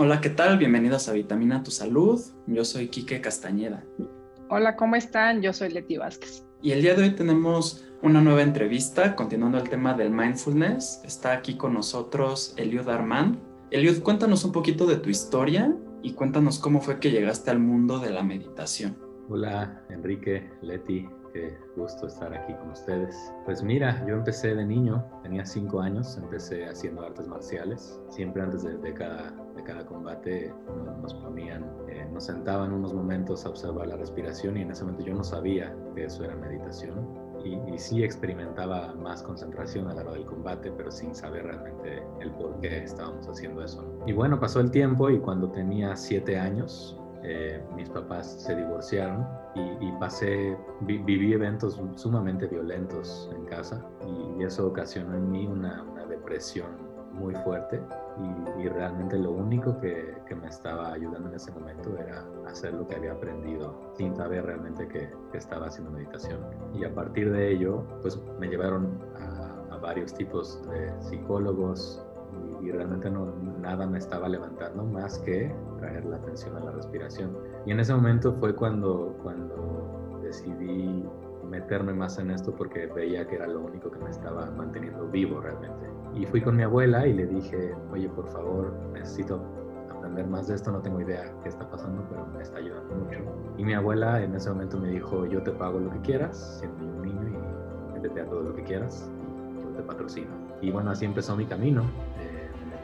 Hola, ¿qué tal? Bienvenidos a Vitamina Tu Salud. Yo soy Quique Castañeda. Hola, ¿cómo están? Yo soy Leti Vázquez. Y el día de hoy tenemos una nueva entrevista, continuando el tema del mindfulness. Está aquí con nosotros Eliud Armand. Eliud, cuéntanos un poquito de tu historia y cuéntanos cómo fue que llegaste al mundo de la meditación. Hola, Enrique, Leti, qué gusto estar aquí con ustedes. Pues mira, yo empecé de niño, tenía cinco años, empecé haciendo artes marciales. Siempre antes de, cada, de cada combate nos ponían, eh, nos sentaban unos momentos a observar la respiración y en ese momento yo no sabía que eso era meditación y, sí experimentaba más concentración a la hora del combate, pero sin saber realmente el por qué estábamos haciendo eso. Y bueno, pasó el tiempo y cuando tenía siete años, eh, mis papás se divorciaron y, pasé, viví eventos sumamente violentos en casa y, eso ocasionó en mí una, depresión muy fuerte y, realmente lo único que, me estaba ayudando en ese momento era hacer lo que había aprendido sin saber realmente que, estaba haciendo meditación. Y a partir de ello, pues me llevaron a varios tipos de psicólogos y, realmente no, nada me estaba levantando más que traer la atención a la respiración. Y en ese momento fue cuando, cuando decidí meterme más en esto porque veía que era lo único que me estaba manteniendo vivo realmente. Y fui con mi abuela y le dije, oye, por favor, necesito aprender más de esto, no tengo idea qué está pasando, pero me está ayudando mucho. Y mi abuela en ese momento me dijo, yo te pago lo que quieras, siendo un niño y métete a todo lo que quieras, y yo te patrocino. Y bueno, así empezó mi camino.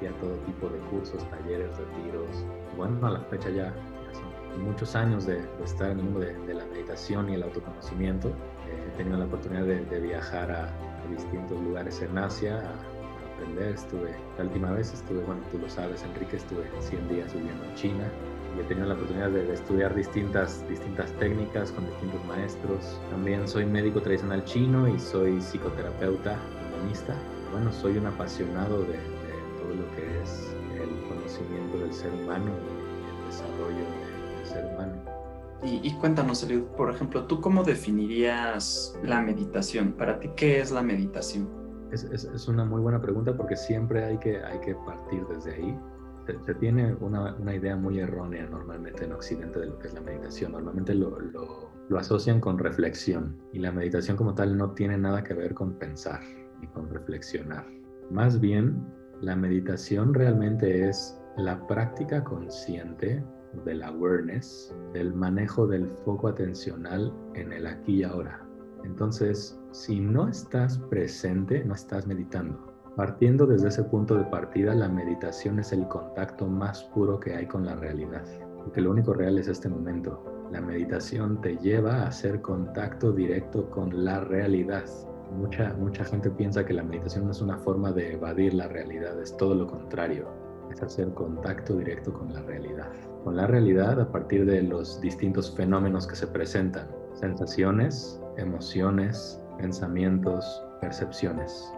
A todo tipo de cursos, talleres, retiros. Bueno, a la fecha ya, son muchos años de, estar en el mundo de, la meditación y el autoconocimiento. Eh, he tenido la oportunidad de, viajar a, a, distintos lugares en Asia, a, aprender. Estuve, la última vez estuve, bueno, tú lo sabes, Enrique, estuve 100 días viviendo en China y he tenido la oportunidad de, estudiar distintas, distintas técnicas con distintos maestros. También soy médico tradicional chino y soy psicoterapeuta humanista. Bueno, soy un apasionado de, todo lo que es el conocimiento del ser humano y el desarrollo del ser humano. Y, y, cuéntanos, Eliud, por ejemplo, ¿tú cómo definirías la meditación? Para ti, ¿qué es la meditación? Es, una muy buena pregunta porque siempre hay que, hay que partir desde ahí. Se, tiene una, una, idea muy errónea normalmente en Occidente de lo que es la meditación. Normalmente lo, lo, lo, asocian con reflexión y la meditación como tal no tiene nada que ver con pensar ni con reflexionar. Más bien, la meditación realmente es la práctica consciente del awareness, del manejo del foco atencional en el aquí y ahora. Entonces, si no estás presente, no estás meditando. Partiendo desde ese punto de partida, la meditación es el contacto más puro que hay con la realidad, porque lo único real es este momento. La meditación te lleva a hacer contacto directo con la realidad. Mucha, mucha gente piensa que la meditación no es una forma de evadir la realidad, es todo lo contrario, es hacer contacto directo con la realidad. Con la realidad a partir de los distintos fenómenos que se presentan, sensaciones, emociones, pensamientos, percepciones.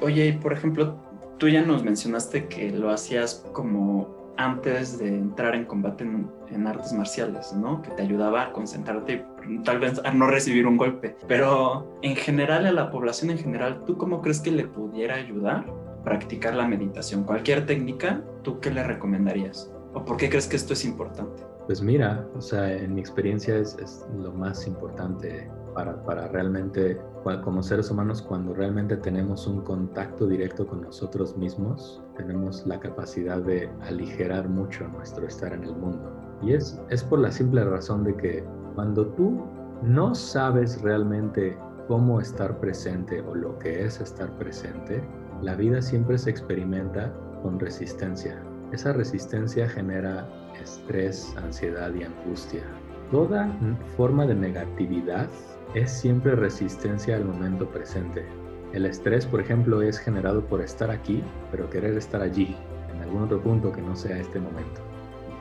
Oye, por ejemplo, tú ya nos mencionaste que lo hacías como antes de entrar en combate en, artes marciales, ¿no? Que te ayudaba a concentrarte y tal vez a no recibir un golpe. Pero en general, a la población en general, ¿tú cómo crees que le pudiera ayudar practicar la meditación? Cualquier técnica, ¿tú qué le recomendarías? ¿O por qué crees que esto es importante? Pues mira, o sea, en mi experiencia es, es lo más importante para, para, realmente, como seres humanos, cuando realmente tenemos un contacto directo con nosotros mismos, tenemos la capacidad de aligerar mucho nuestro estar en el mundo. Y es, es por la simple razón de que cuando tú no sabes realmente cómo estar presente o lo que es estar presente, la vida siempre se experimenta con resistencia. Esa resistencia genera estrés, ansiedad y angustia. Toda forma de negatividad es siempre resistencia al momento presente. El estrés, por ejemplo, es generado por estar aquí, pero querer estar allí, en algún otro punto que no sea este momento.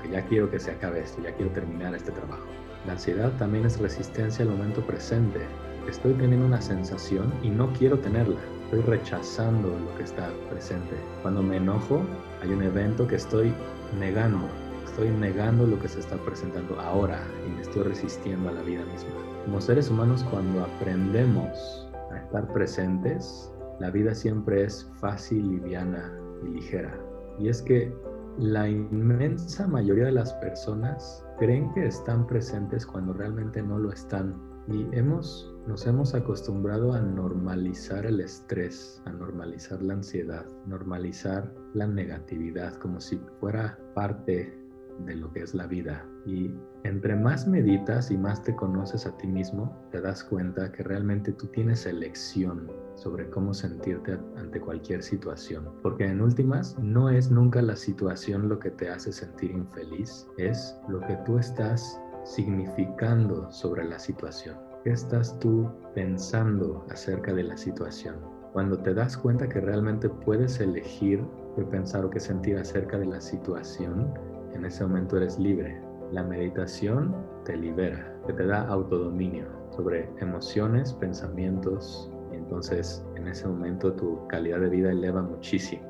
Que ya quiero que se acabe esto, ya quiero terminar este trabajo. La ansiedad también es resistencia al momento presente. Estoy teniendo una sensación y no quiero tenerla. Estoy rechazando lo que está presente. Cuando me enojo, hay un evento que estoy negando. Estoy negando lo que se está presentando ahora y me estoy resistiendo a la vida misma. Como seres humanos, cuando aprendemos estar presentes, la vida siempre es fácil, liviana y ligera. Y es que la inmensa mayoría de las personas creen que están presentes cuando realmente no lo están. Y hemos, nos hemos acostumbrado a normalizar el estrés, a normalizar la ansiedad, normalizar la negatividad como si fuera parte de lo que es la vida. Y entre más meditas y más te conoces a ti mismo, te das cuenta que realmente tú tienes elección sobre cómo sentirte ante cualquier situación. Porque en últimas, no es nunca la situación lo que te hace sentir infeliz, es lo que tú estás significando sobre la situación. ¿Qué estás tú pensando acerca de la situación? Cuando te das cuenta que realmente puedes elegir qué pensar o qué sentir acerca de la situación, en ese momento eres libre. La meditación te libera, que te da autodominio sobre emociones, pensamientos, y entonces en ese momento tu calidad de vida eleva muchísimo.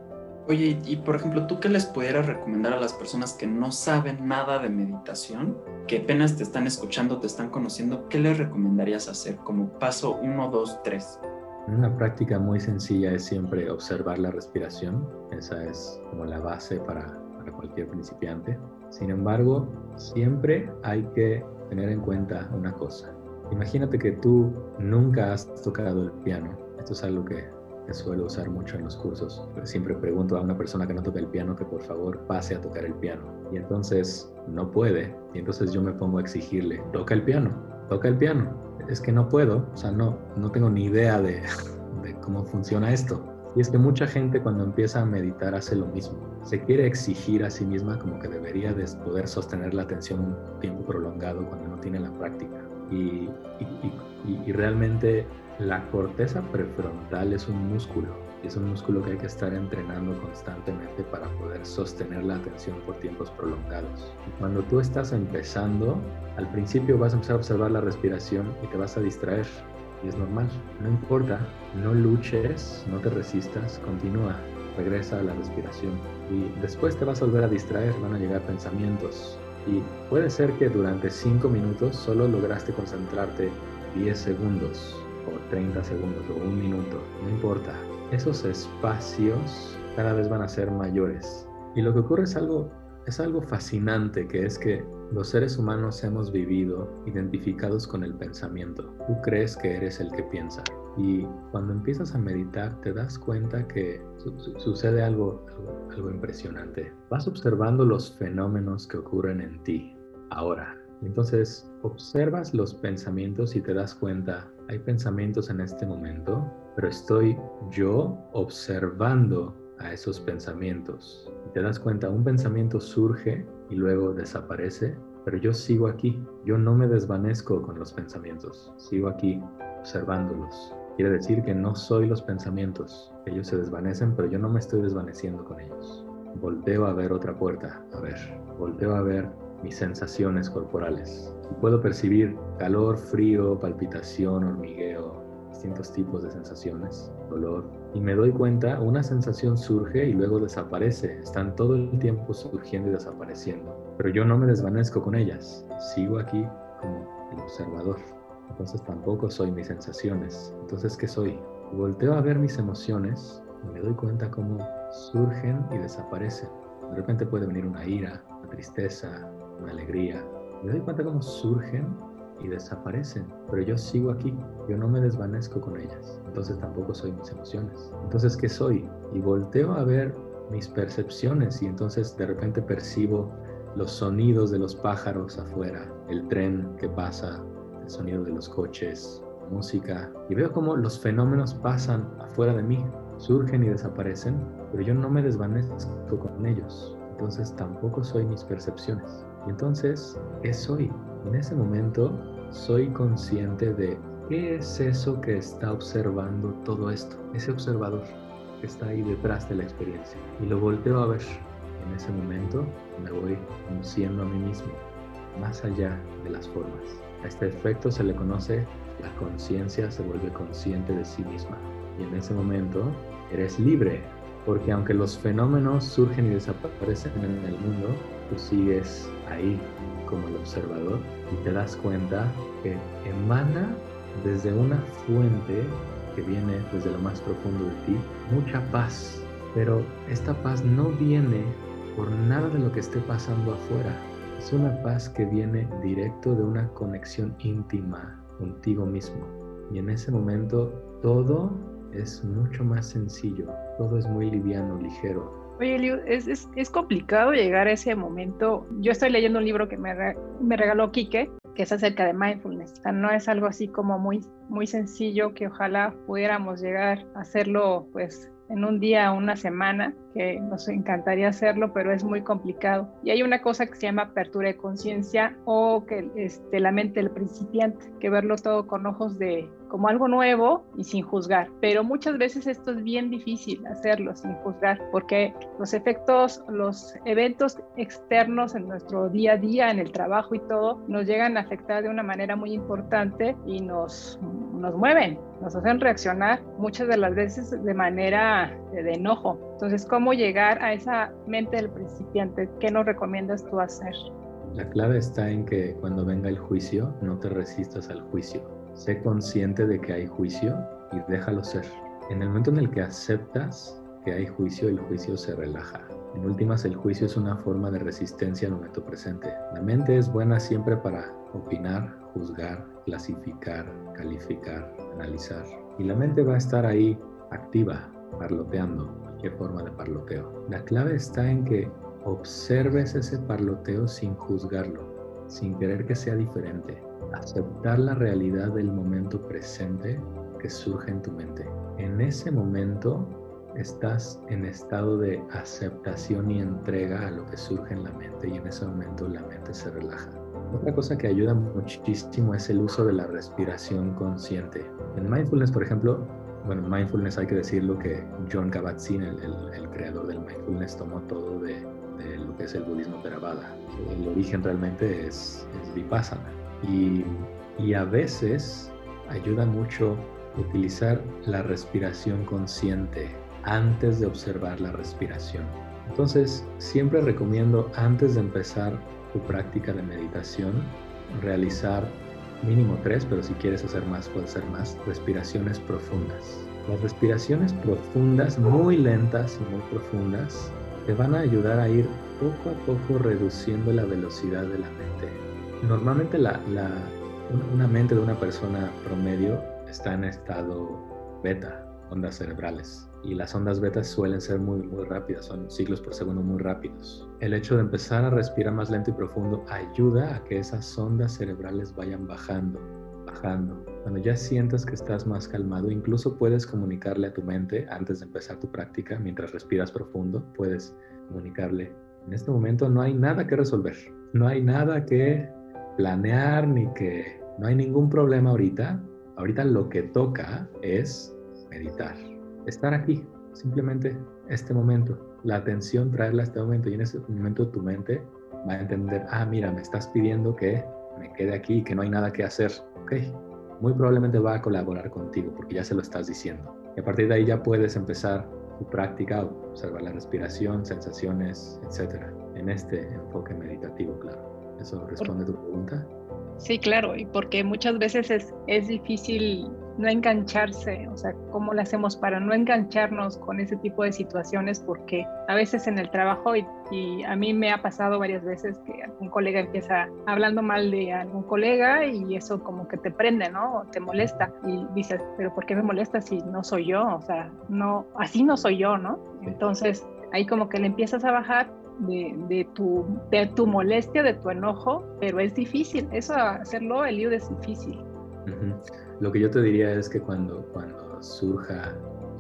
Oye, y por ejemplo, ¿tú qué les pudieras recomendar a las personas que no saben nada de meditación, que apenas te están escuchando, te están conociendo? ¿Qué les recomendarías hacer como paso 1, 2, 3? Una práctica muy sencilla es siempre observar la respiración. Esa es como la base para cualquier principiante. Sin embargo, siempre hay que tener en cuenta una cosa. Imagínate que tú nunca has tocado el piano. Esto es algo que, suelo usar mucho en los cursos. Siempre pregunto a una persona que no toca el piano que por favor pase a tocar el piano. Y entonces no puede. Y entonces yo me pongo a exigirle, toca el piano, toca el piano. Es que no puedo, o sea, no, no tengo ni idea de, de cómo funciona esto. Y es que mucha gente cuando empieza a meditar hace lo mismo. Se quiere exigir a sí misma como que debería de poder sostener la atención un tiempo prolongado cuando no tiene la práctica. Y, y, realmente la corteza prefrontal es un músculo. Es un músculo que hay que estar entrenando constantemente para poder sostener la atención por tiempos prolongados. Y cuando tú estás empezando, al principio vas a empezar a observar la respiración y te vas a distraer y es normal. No importa, no luches, no te resistas, continúa, regresa a la respiración y después te vas a volver a distraer, van a llegar pensamientos y puede ser que durante 5 minutos solo lograste concentrarte 10 segundos o 30 segundos o un minuto, no importa. Esos espacios cada vez van a ser mayores y lo que ocurre es algo es algo fascinante que es que los seres humanos hemos vivido identificados con el pensamiento. Tú crees que eres el que piensa. Y cuando empiezas a meditar te das cuenta que sucede algo, algo, impresionante. Vas observando los fenómenos que ocurren en ti ahora. Entonces observas los pensamientos y te das cuenta, hay pensamientos en este momento, pero estoy yo observando a esos pensamientos. Y te das cuenta, un pensamiento surge y luego desaparece, pero yo sigo aquí. Yo no me desvanezco con los pensamientos, sigo aquí observándolos. Quiere decir que no soy los pensamientos. Ellos se desvanecen, pero yo no me estoy desvaneciendo con ellos. Volteo a ver otra puerta, a ver, volteo a ver mis sensaciones corporales. puedo percibir calor, frío, palpitación, hormigueo, distintos tipos de sensaciones, dolor, y me doy cuenta, una sensación surge y luego desaparece. Están todo el tiempo surgiendo y desapareciendo. Pero yo no me desvanezco con ellas. Sigo aquí como el observador. Entonces tampoco soy mis sensaciones. Entonces, ¿qué soy? Volteo a ver mis emociones y me doy cuenta cómo surgen y desaparecen. De repente puede venir una ira, una tristeza, una alegría. Me doy cuenta cómo surgen y desaparecen, pero yo sigo aquí, yo no me desvanezco con ellas, entonces tampoco soy mis emociones. Entonces, ¿qué soy? Y volteo a ver mis percepciones y entonces de repente percibo los sonidos de los pájaros afuera, el tren que pasa, el sonido de los coches, música, y veo cómo los fenómenos pasan afuera de mí, surgen y desaparecen, pero yo no me desvanezco con ellos, entonces tampoco soy mis percepciones. Entonces, ¿qué soy? En ese momento soy consciente de qué es eso que está observando todo esto, ese observador que está ahí detrás de la experiencia. Y lo volteo a ver. En ese momento me voy conociendo a mí mismo, más allá de las formas. A este efecto se le conoce la conciencia se vuelve consciente de sí misma. Y en ese momento eres libre, porque aunque los fenómenos surgen y desaparecen en el mundo, tú sigues ahí como el observador y te das cuenta que emana desde una fuente que viene desde lo más profundo de ti mucha paz. Pero esta paz no viene por nada de lo que esté pasando afuera. Es una paz que viene directo de una conexión íntima contigo mismo. Y en ese momento todo es mucho más sencillo, todo es muy liviano, ligero, Oye, Eliu, es, es, es, complicado llegar a ese momento. Yo estoy leyendo un libro que me, me regaló Quique, que es acerca de mindfulness. O sea, no es algo así como muy, muy sencillo que ojalá pudiéramos llegar a hacerlo pues en un día o una semana, que nos encantaría hacerlo, pero es muy complicado. Y hay una cosa que se llama apertura de conciencia o que este, la mente del principiante, que verlo todo con ojos de como algo nuevo y sin juzgar. Pero muchas veces esto es bien difícil hacerlo sin juzgar, porque los efectos, los eventos externos en nuestro día a día, en el trabajo y todo, nos llegan a afectar de una manera muy importante y nos, nos mueven, nos hacen reaccionar muchas de las veces de manera de, de enojo. Entonces, ¿cómo llegar a esa mente del principiante? ¿Qué nos recomiendas tú hacer? La clave está en que cuando venga el juicio, no te resistas al juicio. Sé consciente de que hay juicio y déjalo ser. En el momento en el que aceptas que hay juicio, el juicio se relaja. En últimas, el juicio es una forma de resistencia al momento presente. La mente es buena siempre para opinar, juzgar, clasificar, calificar, analizar. Y la mente va a estar ahí activa, parloteando, cualquier forma de parloteo. La clave está en que observes ese parloteo sin juzgarlo, sin querer que sea diferente. Aceptar la realidad del momento presente que surge en tu mente. En ese momento estás en estado de aceptación y entrega a lo que surge en la mente y en ese momento la mente se relaja. Otra cosa que ayuda muchísimo es el uso de la respiración consciente. En mindfulness, por ejemplo, bueno, mindfulness hay que decirlo que John Kabat-Zinn, el, creador del mindfulness, tomó todo de, lo que es el budismo Theravada. El origen realmente es vipassana. Y, a veces ayuda mucho utilizar la respiración consciente antes de observar la respiración. Entonces, siempre recomiendo antes de empezar tu práctica de meditación, realizar mínimo tres, pero si quieres hacer más, puedes hacer más, respiraciones profundas. Las respiraciones profundas, muy lentas y muy profundas, te van a ayudar a ir poco a poco reduciendo la velocidad de la mente. Normalmente la, la, una mente de una persona promedio está en estado beta, ondas cerebrales. Y las ondas beta suelen ser muy, muy rápidas, son ciclos por segundo muy rápidos. El hecho de empezar a respirar más lento y profundo ayuda a que esas ondas cerebrales vayan bajando, bajando. Cuando ya sientas que estás más calmado, incluso puedes comunicarle a tu mente antes de empezar tu práctica, mientras respiras profundo, puedes comunicarle, en este momento no hay nada que resolver, no hay nada que planear ni que, no hay ningún problema ahorita. Ahorita lo que toca es meditar, estar aquí, simplemente este momento, la atención, traerla a este momento y en ese momento tu mente va a entender, ah, mira, me estás pidiendo que me quede aquí, que no hay nada que hacer, ok, muy probablemente va a colaborar contigo porque ya se lo estás diciendo. Y a partir de ahí ya puedes empezar tu práctica, observar la respiración, sensaciones, etcétera, en este enfoque meditativo, claro. ¿Eso responde a tu pregunta? Sí, claro, y porque muchas veces es, es difícil no engancharse, o sea, ¿cómo lo hacemos para no engancharnos con ese tipo de situaciones? Porque a veces en el trabajo, y, y, a mí me ha pasado varias veces que algún colega empieza hablando mal de algún colega y eso como que te prende, ¿no? O te molesta y dices, pero ¿por qué me molesta si no soy yo? O sea, no, así no soy yo, ¿no? Entonces ahí como que le empiezas a bajar de, de, tu, de tu molestia, de tu enojo, pero es difícil, eso hacerlo, el lío es difícil. Uh -huh. Lo que yo te diría es que cuando, cuando surja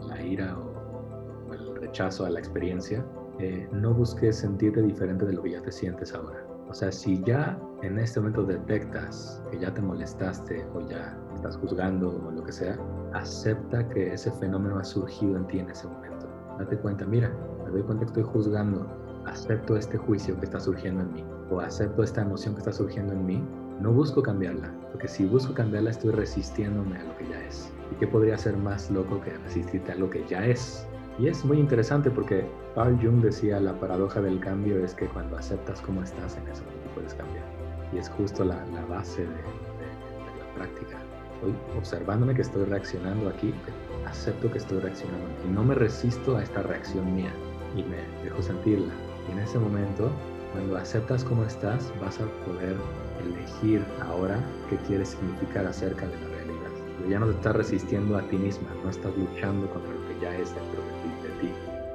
la ira o, o el rechazo a la experiencia, eh, no busques sentirte diferente de lo que ya te sientes ahora. O sea, si ya en este momento detectas que ya te molestaste o ya estás juzgando o lo que sea, acepta que ese fenómeno ha surgido en ti en ese momento. Date cuenta, mira, me doy cuenta que estoy juzgando, acepto este juicio que está surgiendo en mí o acepto esta emoción que está surgiendo en mí, no busco cambiarla, porque si busco cambiarla estoy resistiéndome a lo que ya es. ¿Y qué podría ser más loco que resistirte a lo que ya es? Y es muy interesante porque Carl Jung decía la paradoja del cambio es que cuando aceptas cómo estás en eso no puedes cambiar. Y es justo la, la base de, de, de, la práctica. Estoy observándome que estoy reaccionando aquí, acepto que estoy reaccionando y no me resisto a esta reacción mía y me dejo sentirla. Y en ese momento, cuando aceptas cómo estás, vas a poder elegir ahora qué quieres significar acerca de la realidad. Pero ya no te estás resistiendo a ti misma, no estás luchando contra lo que ya es dentro de ti.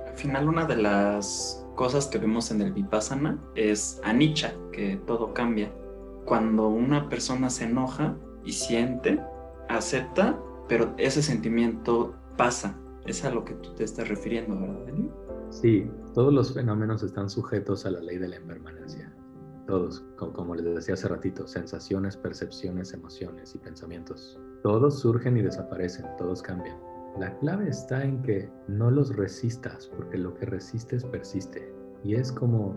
Al final, una de las cosas que vemos en el Vipassana es anicca, que todo cambia. Cuando una persona se enoja y siente, acepta, pero ese sentimiento pasa. Es a lo que tú te estás refiriendo, ¿verdad, Eli? Sí, todos los fenómenos están sujetos a la ley de la impermanencia. Todos, como les decía hace ratito, sensaciones, percepciones, emociones y pensamientos. Todos surgen y desaparecen, todos cambian. La clave está en que no los resistas, porque lo que resistes persiste. Y es como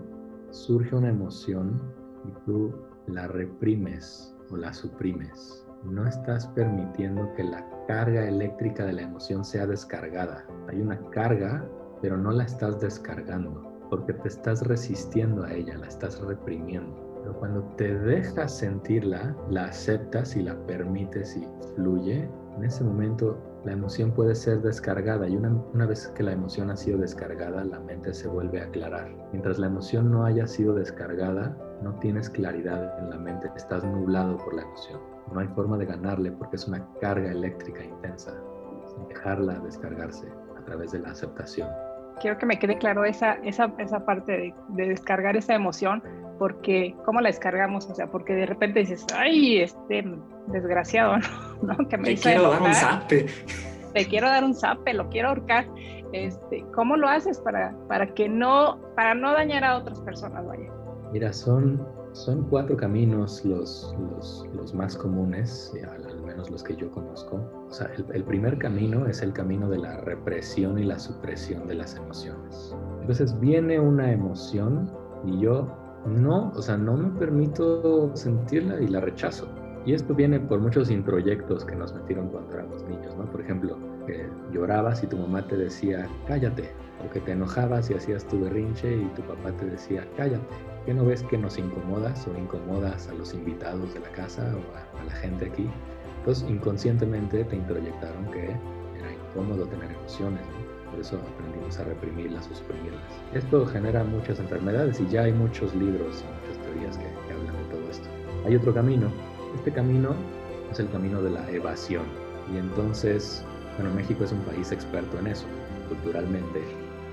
surge una emoción y tú la reprimes o la suprimes no estás permitiendo que la carga eléctrica de la emoción sea descargada. Hay una carga, pero no la estás descargando, porque te estás resistiendo a ella, la estás reprimiendo. Pero cuando te dejas sentirla, la aceptas y la permites y fluye, en ese momento la emoción puede ser descargada y una, una, vez que la emoción ha sido descargada, la mente se vuelve a aclarar. Mientras la emoción no haya sido descargada, no tienes claridad en la mente, estás nublado por la emoción. No hay forma de ganarle porque es una carga eléctrica intensa, dejarla descargarse a través de la aceptación. Quiero que me quede claro esa, esa, esa parte de, de descargar esa emoción, porque ¿cómo la descargamos? O sea, porque de repente dices, ay, este desgraciado, ¿no? Que me quiero dar un zape. Te quiero dar un zape, lo quiero ahorcar. Este, ¿Cómo lo haces para, para que no, para no dañar a otras personas, vaya? Mira, son son cuatro caminos los, los, más comunes, al, menos los que yo conozco. O sea, el, primer camino es el camino de la represión y la supresión de las emociones. Entonces viene una emoción y yo no, o sea, no me permito sentirla y la rechazo. Y esto viene por muchos introyectos que nos metieron cuando éramos niños, ¿no? Por ejemplo, que llorabas y tu mamá te decía, cállate, o que te enojabas y hacías tu berrinche y tu papá te decía, cállate. ¿Qué no ves que nos incomodas o incomodas a los invitados de la casa o a, la gente aquí? Entonces inconscientemente te introyectaron que era incómodo tener emociones, por eso aprendimos a reprimirlas o suprimirlas. Esto genera muchas enfermedades y ya hay muchos libros y muchas teorías que, que hablan de todo esto. Hay otro camino, este camino es el camino de la evasión y entonces, bueno, México es un país experto en eso, culturalmente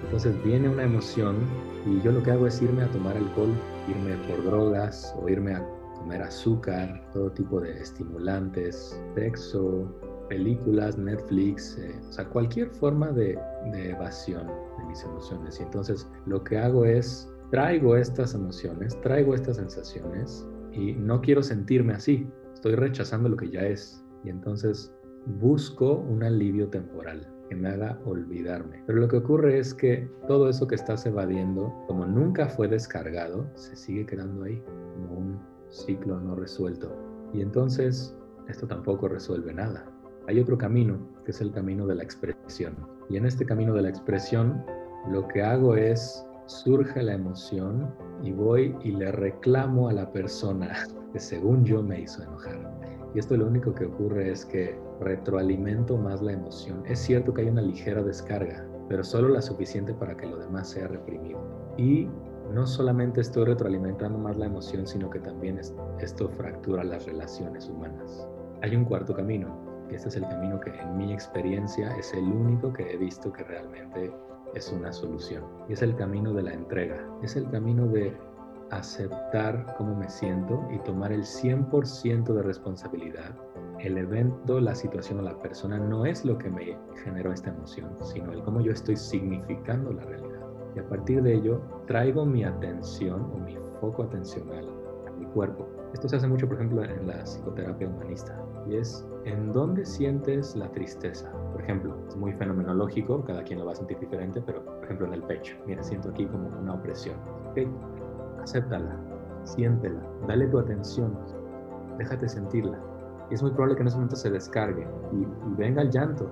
entonces viene una emoción y yo lo que hago es irme a tomar alcohol, irme por drogas o irme a comer azúcar, todo tipo de estimulantes, sexo, películas, Netflix, eh, o sea, cualquier forma de, evasión de mis emociones. Y entonces lo que hago es traigo estas emociones, traigo estas sensaciones y no quiero sentirme así. Estoy rechazando lo que ya es. Y entonces busco un alivio temporal me haga olvidarme. Pero lo que ocurre es que todo eso que estás evadiendo, como nunca fue descargado, se sigue quedando ahí, ciclo no resuelto. Y entonces esto tampoco resuelve nada. Hay otro camino, que es el camino de la expresión. Y en este camino de la expresión, lo que hago es, surge la emoción y voy y le reclamo a la persona que según yo me hizo enojar. Y esto lo único que ocurre es que retroalimento más la emoción. Es cierto que hay una ligera descarga, pero solo la suficiente para que lo demás sea reprimido. Y no solamente estoy retroalimentando más la emoción, sino que también esto fractura las relaciones humanas. Hay un cuarto camino, y este es el camino que en mi experiencia es el único que he visto que realmente es una solución. Y es el camino de la entrega. Es el camino de aceptar cómo me siento y tomar el 100% de responsabilidad. El evento, la situación o la persona no es lo que me generó esta emoción, sino el cómo yo estoy significando la realidad. Y a partir de ello, traigo mi atención o mi foco atencional a mi cuerpo. Esto se hace mucho, por ejemplo, en la psicoterapia humanista. Y es en dónde sientes la tristeza. Por ejemplo, es muy fenomenológico, cada quien lo va a sentir diferente, pero por ejemplo en el pecho. Mira, siento aquí como una opresión. Okay acéptala, siéntela, dale tu atención, déjate sentirla. Y es muy probable que en ese momento se descargue y, venga el llanto,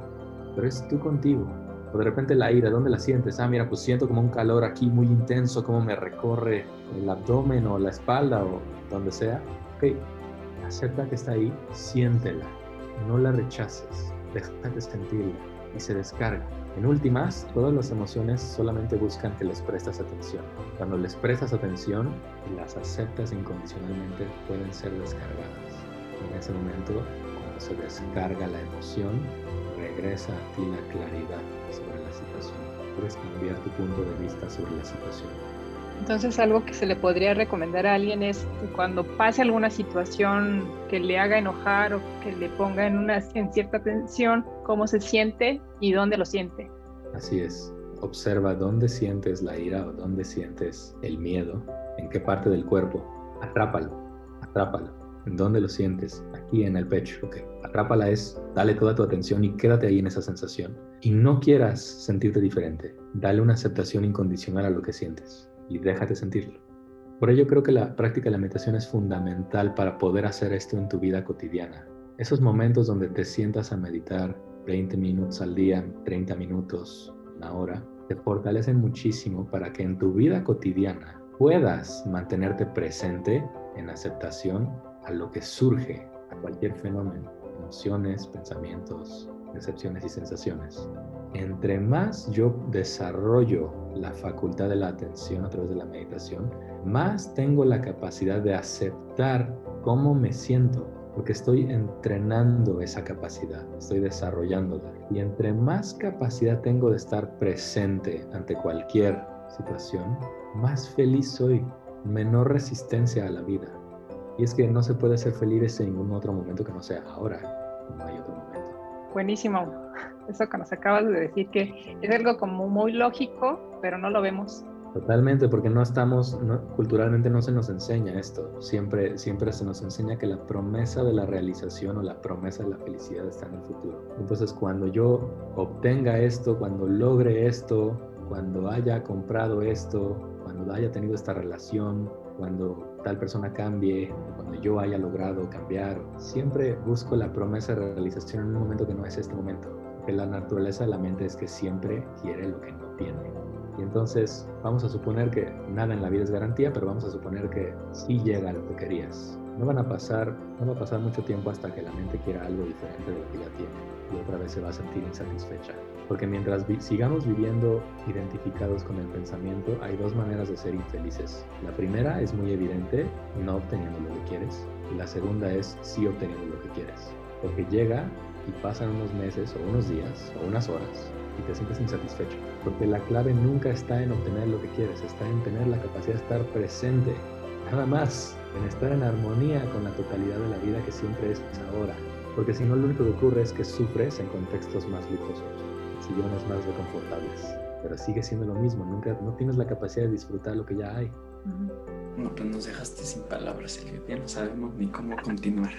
pero es tú contigo. De repente la ira, ¿dónde la sientes? Ah, mira, pues siento como un calor aquí muy intenso, como me recorre el abdomen o la espalda o donde sea. Ok, acepta que está ahí, siéntela, no la rechaces, déjate sentirla. y se descarga. En últimas, todas las emociones solamente buscan que les prestas atención. Cuando les prestas atención y las aceptas incondicionalmente, pueden ser descargadas. En ese momento, cuando se descarga la emoción, regresa a ti la claridad sobre la situación. Puedes cambiar tu punto de vista sobre la situación. Entonces algo que se le podría recomendar a alguien es que cuando pase alguna situación que le haga enojar o que le ponga en, una, en cierta tensión, cómo se siente y dónde lo siente. Así es. Observa dónde sientes la ira o dónde sientes el miedo, en qué parte del cuerpo. Atrápalo, atrápalo. ¿En dónde lo sientes? Aquí en el pecho. Ok. Atrápala es, dale toda tu atención y quédate ahí en esa sensación. Y no quieras sentirte diferente. Dale una aceptación incondicional a lo que sientes y déjate sentirlo. Por ello creo que la práctica de la meditación es fundamental para poder hacer esto en tu vida cotidiana. Esos momentos donde te sientas a meditar 20 minutos al día, 30 minutos, una hora, te fortalecen muchísimo para que en tu vida cotidiana puedas mantenerte presente en aceptación a lo que surge, a cualquier fenómeno, emociones, pensamientos, percepciones y sensaciones. Entre más yo desarrollo la facultad de la atención a través de la meditación, más tengo la capacidad de aceptar cómo me siento, porque estoy entrenando esa capacidad, estoy desarrollándola. Y entre más capacidad tengo de estar presente ante cualquier situación, más feliz soy, menor resistencia a la vida. Y es que no se puede ser feliz en ningún otro momento que no sea ahora, no hay otro momento. Buenísimo. Eso que nos acabas de decir, que es algo como muy lógico, pero no lo vemos. Totalmente, porque no estamos, culturalmente no se nos enseña esto. Siempre, siempre se nos enseña que la promesa de la realización o la promesa de la felicidad está en el futuro. Entonces, cuando yo obtenga esto, cuando logre esto, cuando haya comprado esto, cuando haya tenido esta relación, cuando tal persona cambie, cuando yo haya logrado cambiar. Siempre busco la promesa de realización en un momento que no es este momento. Porque la naturaleza de la mente es que siempre quiere lo que no tiene. Y entonces vamos a suponer que nada en la vida es garantía, pero vamos a suponer que sí llega lo que querías. No van a pasar, no va a pasar mucho tiempo hasta que la mente quiera algo diferente de lo que ya tiene y otra vez se va a sentir insatisfecha. Porque mientras sigamos viviendo identificados con el pensamiento, hay dos maneras de ser infelices. La primera es muy evidente, no obteniendo lo que quieres. Y la segunda es sí obteniendo lo que quieres. Porque llega y pasan unos meses o unos días o unas horas y te sientes insatisfecho. Porque la clave nunca está en obtener lo que quieres, está en tener la capacidad de estar presente. Nada más, en estar en armonía con la totalidad de la vida que siempre es ahora. Porque si no, lo único que ocurre es que sufres en contextos más lujosos sillones más reconfortables. Pero sigue siendo lo mismo, nunca no tienes la capacidad de disfrutar lo que ya hay. No, pues nos dejaste sin palabras, Elliot. Ya no sabemos ni cómo continuar.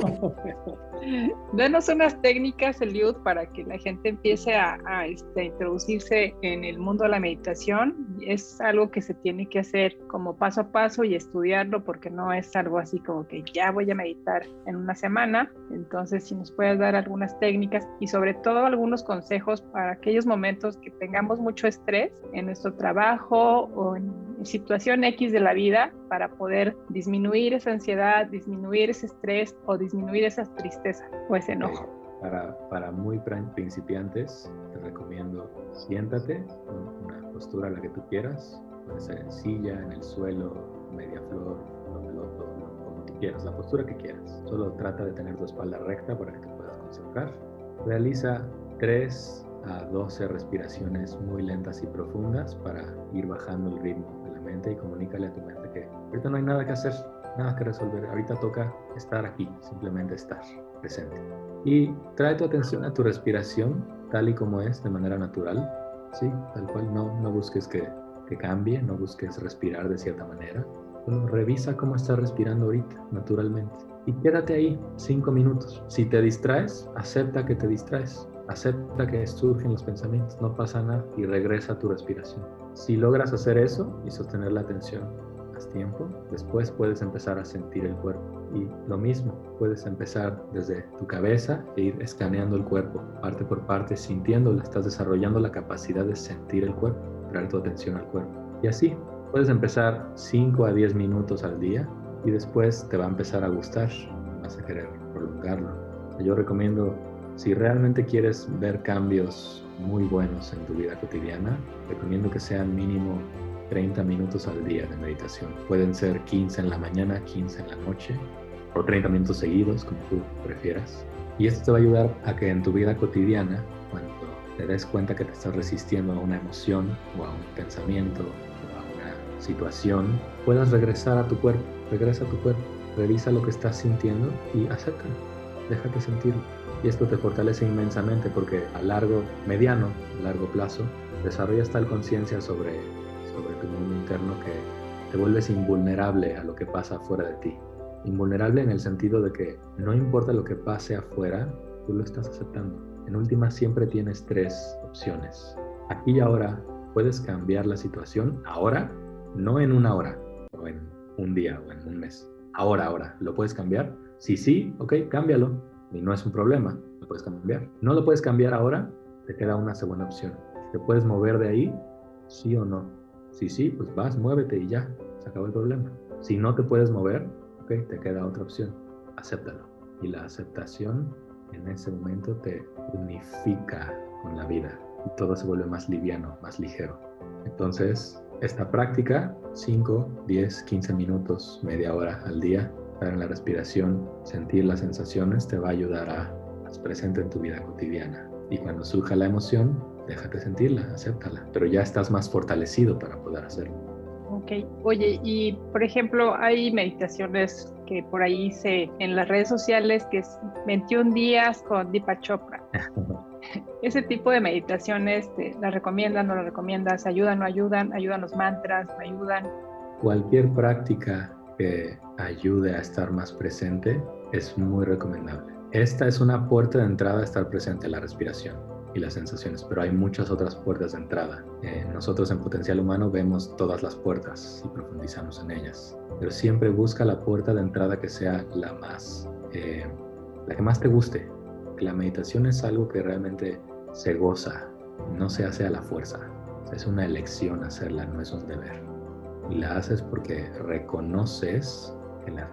Danos unas técnicas, Eliud, para que la gente empiece a, este, introducirse en el mundo de la meditación. Es algo que se tiene que hacer como paso a paso y estudiarlo porque no es algo así como que ya voy a meditar en una semana. Entonces, si nos puedes dar algunas técnicas y sobre todo algunos consejos para aquellos momentos que tengamos mucho estrés en nuestro trabajo o en situación X de la vida para poder disminuir esa ansiedad, disminuir ese estrés o disminuir esa tristeza o ese enojo. Para, para muy principiantes, te recomiendo siéntate en una postura la que tú quieras, puede ser en silla, en el suelo, media flor, como tú quieras, la postura que quieras. Solo trata de tener tu espalda recta para que te puedas concentrar. Realiza tres a 12 respiraciones muy lentas y profundas para ir bajando el ritmo y comunícale a tu mente que ahorita no hay nada que hacer, nada que resolver, ahorita toca estar aquí, simplemente estar presente. Y trae tu atención a tu respiración tal y como es, de manera natural, ¿sí? Tal cual, no, no busques que, que cambie, no busques respirar de cierta manera, solo revisa cómo estás respirando ahorita, naturalmente. Y quédate ahí cinco minutos. Si te distraes, acepta que te distraes. Acepta que surgen los pensamientos, no pasa nada y regresa a tu respiración. Si logras hacer eso y sostener la atención tiempo, después puedes empezar a sentir el cuerpo. Y lo mismo, puedes empezar desde tu cabeza e ir escaneando el cuerpo, parte por parte, sintiéndolo. Estás desarrollando la capacidad de sentir el cuerpo, traer tu atención al cuerpo. Y así, puedes empezar 5 a 10 minutos al día y después te va a empezar a gustar, vas a querer prolongarlo. Yo recomiendo Si realmente quieres ver cambios muy buenos en tu vida cotidiana, recomiendo que sean mínimo 30 minutos al día de meditación. Pueden ser 15 en la mañana, 15 en la noche, o 30 minutos seguidos, como tú prefieras. Y esto te va a ayudar a que en tu vida cotidiana, cuando te des cuenta que te estás resistiendo a una emoción o a un pensamiento o a una situación, puedas regresar a tu cuerpo, regresa a tu cuerpo, revisa lo que estás sintiendo y acéptalo, déjate sentirlo. Y esto te fortalece inmensamente porque a largo, mediano, largo plazo, desarrollas tal conciencia sobre, sobre tu mundo interno que te vuelves invulnerable a lo que pasa fuera de ti. Invulnerable en el sentido de que no importa lo que pase afuera, tú lo estás aceptando. En última siempre tienes tres opciones. Aquí y ahora puedes cambiar la situación ahora, no en una hora o en un día o en un mes. Ahora, ahora, ¿lo puedes cambiar? Si sí, ok, cámbialo y no es un problema, lo puedes cambiar. No lo puedes cambiar ahora, te queda una segunda opción. ¿Te puedes mover de ahí? Sí o no. Si sí, pues vas, muévete y ya, se acabó el problema. Si no te puedes mover, ok, te queda otra opción, acéptalo. Y la aceptación en ese momento te unifica con la vida y todo se vuelve más liviano, más ligero. Entonces, esta práctica, 5, 10, 15 minutos, media hora al día, en la respiración, sentir las sensaciones, te va a ayudar a estar presente en tu vida cotidiana. Y cuando surja la emoción, déjate sentirla, acéptala, pero ya estás más fortalecido para poder hacerlo. Ok, oye, y por ejemplo, hay meditaciones que por ahí hice en las redes sociales que es 21 días con Deepak Chopra. Ese tipo de meditaciones, ¿te ¿las recomiendan, no las recomiendas? ¿Ayudan, no ayudan? ¿Ayudan los mantras? ¿No ayudan? Cualquier práctica que ayude a estar más presente es muy recomendable. Esta es una puerta de entrada a estar presente, la respiración y las sensaciones, pero hay muchas otras puertas de entrada. Eh, nosotros en Potencial Humano vemos todas las puertas y profundizamos en ellas, pero siempre busca la puerta de entrada que sea la más, eh, la que más te guste. La meditación es algo que realmente se goza, no se hace a la fuerza. Es una elección hacerla, no es un deber y la haces porque reconoces que la,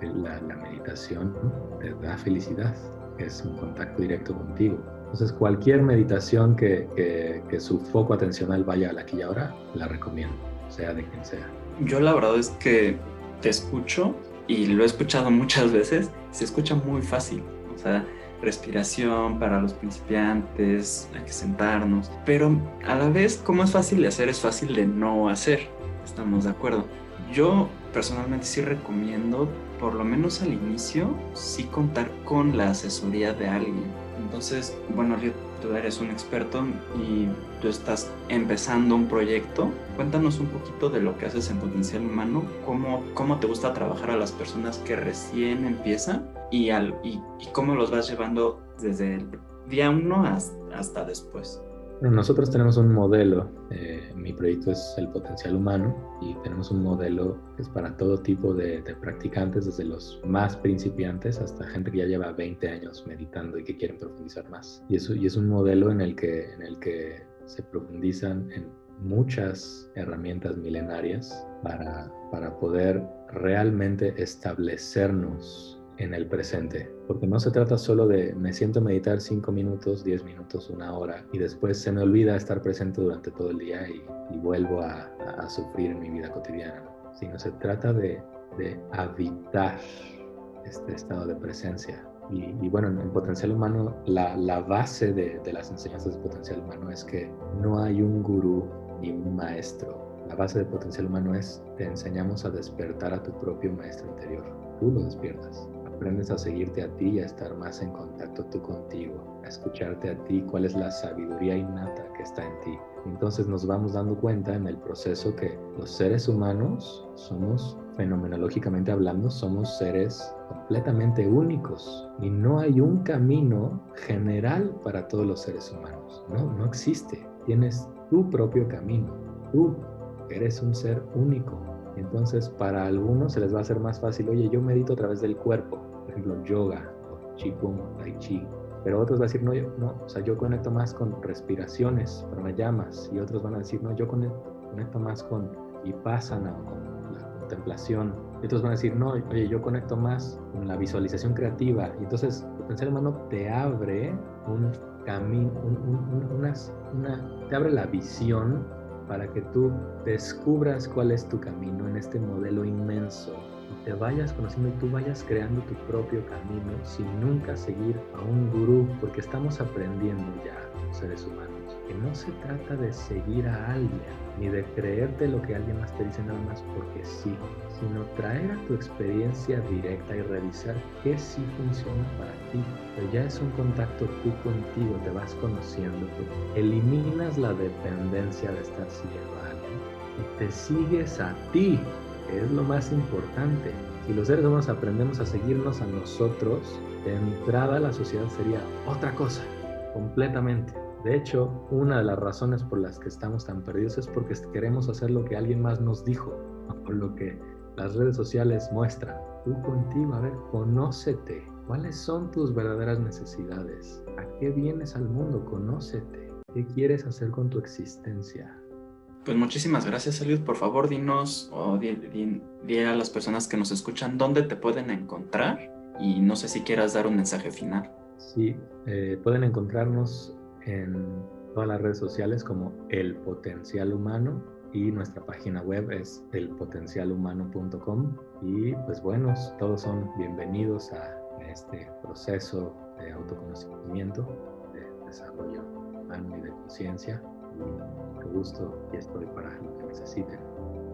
meditación te da felicidad, es un contacto directo contigo. Entonces cualquier meditación que, su foco atencional vaya a la aquí y ahora, la recomiendo, sea de quien sea. Yo la verdad es que te escucho y lo he escuchado muchas veces, se escucha muy fácil, o sea, respiración para los principiantes, hay que sentarnos, pero a la vez como es fácil de hacer, es fácil de no hacer estamos de acuerdo. Yo personalmente sí recomiendo, por lo menos al inicio, sí contar con la asesoría de alguien. Entonces, bueno, tú eres un experto y tú estás empezando un proyecto. Cuéntanos un poquito de lo que haces en Potencial Humano, cómo, cómo te gusta trabajar a las personas que recién empiezan y, al, y, cómo los vas llevando desde el día uno hasta después nosotros tenemos un modelo, eh, mi proyecto es el potencial humano y tenemos un modelo que es para todo tipo de, practicantes, desde los más principiantes hasta gente que ya lleva 20 años meditando y que quieren profundizar más. Y, eso, y es un modelo en el, que, en el que se profundizan en muchas herramientas milenarias para, para poder realmente establecernos en el presente, porque no se trata solo de me siento a meditar 5 minutos, 10 minutos, una hora y después se me olvida estar presente durante todo el día y, vuelvo a, sufrir en mi vida cotidiana, sino se trata de, habitar este estado de presencia. Y, bueno, en, potencial humano, la, base de, de las enseñanzas de potencial humano es que no hay un gurú ni un maestro. La base de potencial humano es te enseñamos a despertar a tu propio maestro interior. Tú lo despiertas aprendes a seguirte a ti y a estar más en contacto tú contigo, a escucharte a ti, cuál es la sabiduría innata que está en ti. Entonces nos vamos dando cuenta en el proceso que los seres humanos somos, fenomenológicamente hablando, somos seres completamente únicos y no hay un camino general para todos los seres humanos. No, no existe. Tienes tu propio camino. Tú eres un ser único entonces, para algunos se les va a hacer más fácil, oye, yo medito a través del cuerpo, por ejemplo, yoga o qigong, tai chi. Pero otros van a decir, no, yo, no, o sea, yo conecto más con respiraciones, llamas Y otros van a decir, no, yo conecto, más con vipassana o con la contemplación. Y otros van a decir, no, oye, yo conecto más con la visualización creativa. Y entonces, el potencial humano te abre un camino, una, te abre la visión para que tú descubras cuál es tu camino en este modelo inmenso te vayas conociendo y tú vayas creando tu propio camino sin nunca seguir a un gurú, porque estamos aprendiendo ya, seres humanos, que no se trata de seguir a alguien ni de creerte lo que alguien más te dice nada más porque sí, sino traer a tu experiencia directa y revisar qué sí funciona para ti. Pero ya es un contacto tú contigo, te vas conociendo, tú. Eliminas la dependencia de estar siguiendo a alguien y te sigues a ti, es lo más importante. Si los seres humanos aprendemos a seguirnos a nosotros, de entrada la sociedad sería otra cosa, completamente. De hecho, una de las razones por las que estamos tan perdidos es porque queremos hacer lo que alguien más nos dijo, o lo que las redes sociales muestran. Tú contigo, a ver, conócete. ¿Cuáles son tus verdaderas necesidades? ¿A qué vienes al mundo? Conócete. ¿Qué quieres hacer con tu existencia? Pues muchísimas gracias, Salud. Por favor, dinos o di, a las personas que nos escuchan dónde te pueden encontrar y no sé si quieras dar un mensaje final. Sí, eh, pueden encontrarnos en todas las redes sociales como El Potencial Humano y nuestra página web es elpotencialhumano.com y pues bueno, todos son bienvenidos a este proceso de autoconocimiento, de desarrollo humano y de conciencia. Mucho gusto y estoy para lo que necesiten.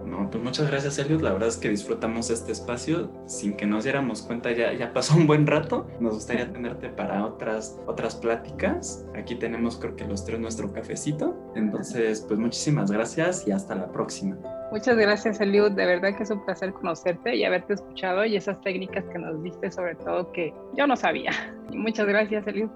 No, pues muchas gracias, Elliot. La verdad es que disfrutamos este espacio sin que nos diéramos cuenta. Ya, ya pasó un buen rato. Nos gustaría tenerte para otras, otras pláticas. Aquí tenemos, creo que los tres, nuestro cafecito. Entonces, pues muchísimas gracias y hasta la próxima. Muchas gracias, Eliud. De verdad que es un placer conocerte y haberte escuchado y esas técnicas que nos diste, sobre todo que yo no sabía. Y muchas gracias, Eliud.